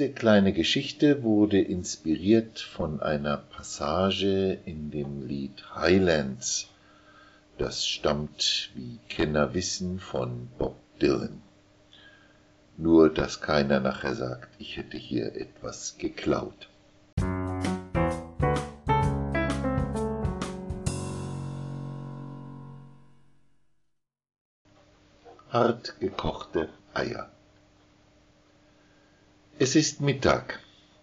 Diese kleine Geschichte wurde inspiriert von einer Passage in dem Lied Highlands. Das stammt, wie Kenner wissen, von Bob Dylan. Nur, dass keiner nachher sagt, ich hätte hier etwas geklaut. Hart gekochte Eier. Es ist Mittag.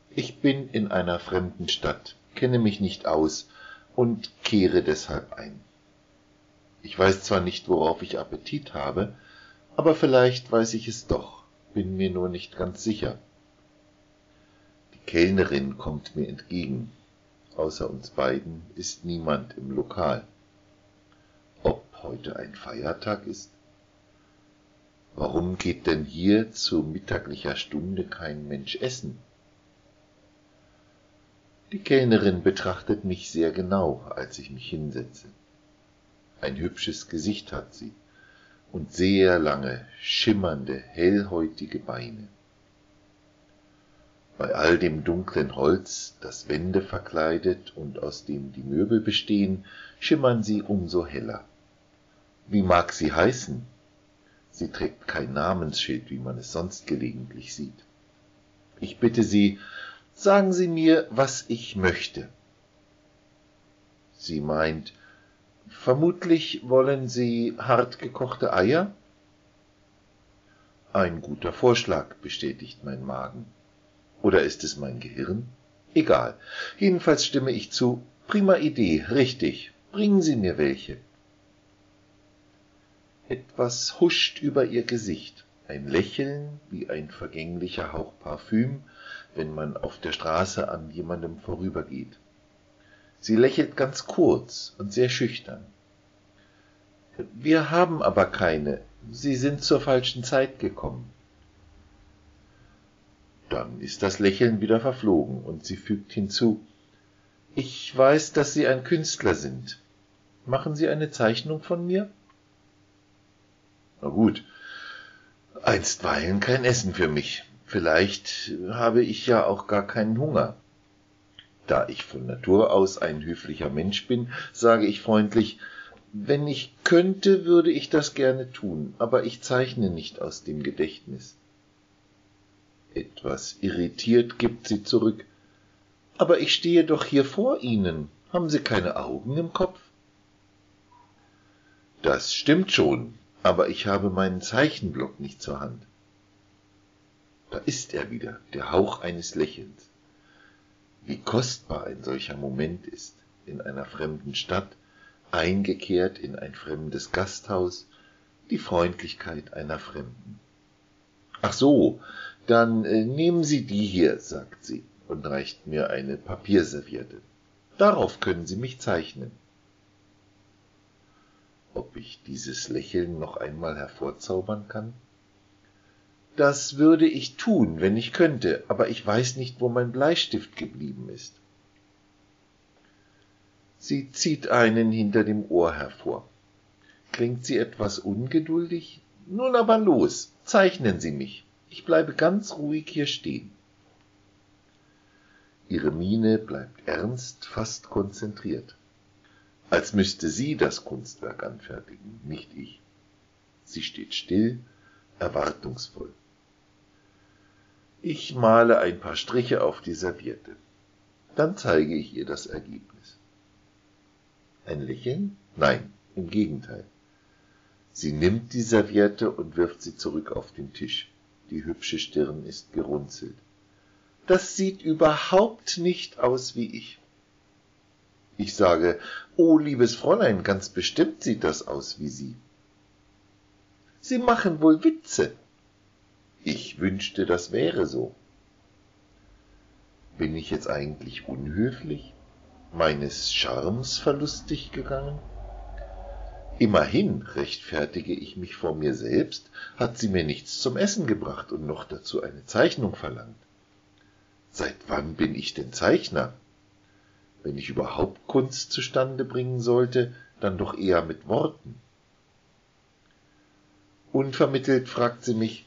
Ich bin in einer fremden Stadt, kenne mich nicht aus und kehre deshalb ein. Ich weiß zwar nicht, worauf ich Appetit habe, aber vielleicht weiß ich es doch, bin mir nur nicht ganz sicher. Die Kellnerin kommt mir entgegen. Außer uns beiden ist niemand im Lokal. Ob heute ein Feiertag ist? Warum geht denn hier zu mittaglicher Stunde kein Mensch essen? Die Kellnerin betrachtet mich sehr genau, als ich mich hinsetze. Ein hübsches Gesicht hat sie und sehr lange, schimmernde, hellhäutige Beine. Bei all dem dunklen Holz, das Wände verkleidet und aus dem die Möbel bestehen, schimmern sie umso heller. Wie mag sie heißen? Sie trägt kein Namensschild, wie man es sonst gelegentlich sieht. Ich bitte Sie, sagen Sie mir, was ich möchte. Sie meint, vermutlich wollen Sie hart gekochte Eier? Ein guter Vorschlag, bestätigt mein Magen. Oder ist es mein Gehirn? Egal. Jedenfalls stimme ich zu. Prima Idee, richtig. Bringen Sie mir welche. Etwas huscht über ihr Gesicht, ein Lächeln wie ein vergänglicher Hauch Parfüm, wenn man auf der Straße an jemandem vorübergeht. Sie lächelt ganz kurz und sehr schüchtern. Wir haben aber keine. Sie sind zur falschen Zeit gekommen. Dann ist das Lächeln wieder verflogen und sie fügt hinzu Ich weiß, dass Sie ein Künstler sind. Machen Sie eine Zeichnung von mir? Na gut, einstweilen kein Essen für mich. Vielleicht habe ich ja auch gar keinen Hunger. Da ich von Natur aus ein höflicher Mensch bin, sage ich freundlich, wenn ich könnte, würde ich das gerne tun, aber ich zeichne nicht aus dem Gedächtnis. Etwas irritiert gibt sie zurück. Aber ich stehe doch hier vor Ihnen. Haben Sie keine Augen im Kopf? Das stimmt schon, aber ich habe meinen Zeichenblock nicht zur Hand. Da ist er wieder, der Hauch eines Lächelns. Wie kostbar ein solcher Moment ist, in einer fremden Stadt, eingekehrt in ein fremdes Gasthaus, die Freundlichkeit einer Fremden. Ach so, dann äh, nehmen Sie die hier, sagt sie und reicht mir eine Papierserviette. Darauf können Sie mich zeichnen ob ich dieses Lächeln noch einmal hervorzaubern kann? Das würde ich tun, wenn ich könnte, aber ich weiß nicht, wo mein Bleistift geblieben ist. Sie zieht einen hinter dem Ohr hervor. Klingt sie etwas ungeduldig? Nun aber los, zeichnen Sie mich. Ich bleibe ganz ruhig hier stehen. Ihre Miene bleibt ernst, fast konzentriert als müsste sie das Kunstwerk anfertigen, nicht ich. Sie steht still, erwartungsvoll. Ich male ein paar Striche auf die Serviette. Dann zeige ich ihr das Ergebnis. Ein Lächeln? Nein, im Gegenteil. Sie nimmt die Serviette und wirft sie zurück auf den Tisch. Die hübsche Stirn ist gerunzelt. Das sieht überhaupt nicht aus wie ich. Ich sage, oh, liebes Fräulein, ganz bestimmt sieht das aus wie Sie. Sie machen wohl Witze. Ich wünschte, das wäre so. Bin ich jetzt eigentlich unhöflich, meines Charmes verlustig gegangen? Immerhin rechtfertige ich mich vor mir selbst, hat sie mir nichts zum Essen gebracht und noch dazu eine Zeichnung verlangt. Seit wann bin ich denn Zeichner? Wenn ich überhaupt Kunst zustande bringen sollte, dann doch eher mit Worten. Unvermittelt fragt sie mich,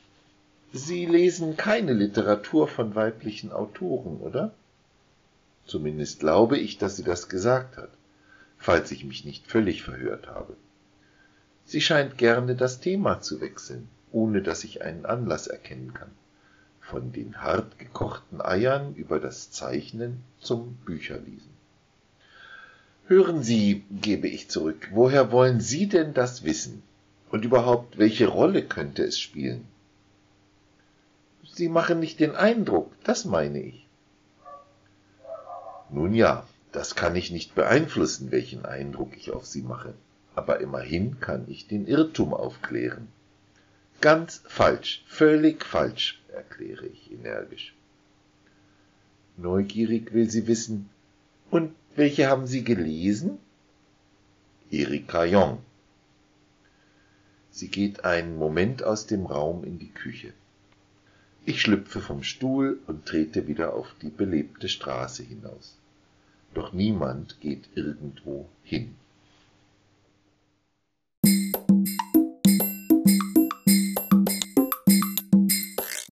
Sie lesen keine Literatur von weiblichen Autoren, oder? Zumindest glaube ich, dass sie das gesagt hat, falls ich mich nicht völlig verhört habe. Sie scheint gerne das Thema zu wechseln, ohne dass ich einen Anlass erkennen kann. Von den hart gekochten Eiern über das Zeichnen zum Bücherlesen. Hören Sie, gebe ich zurück, woher wollen Sie denn das wissen? Und überhaupt, welche Rolle könnte es spielen? Sie machen nicht den Eindruck, das meine ich. Nun ja, das kann ich nicht beeinflussen, welchen Eindruck ich auf Sie mache, aber immerhin kann ich den Irrtum aufklären. Ganz falsch, völlig falsch, erkläre ich energisch. Neugierig will sie wissen, und welche haben Sie gelesen? Erika Jong. Sie geht einen Moment aus dem Raum in die Küche. Ich schlüpfe vom Stuhl und trete wieder auf die belebte Straße hinaus. Doch niemand geht irgendwo hin.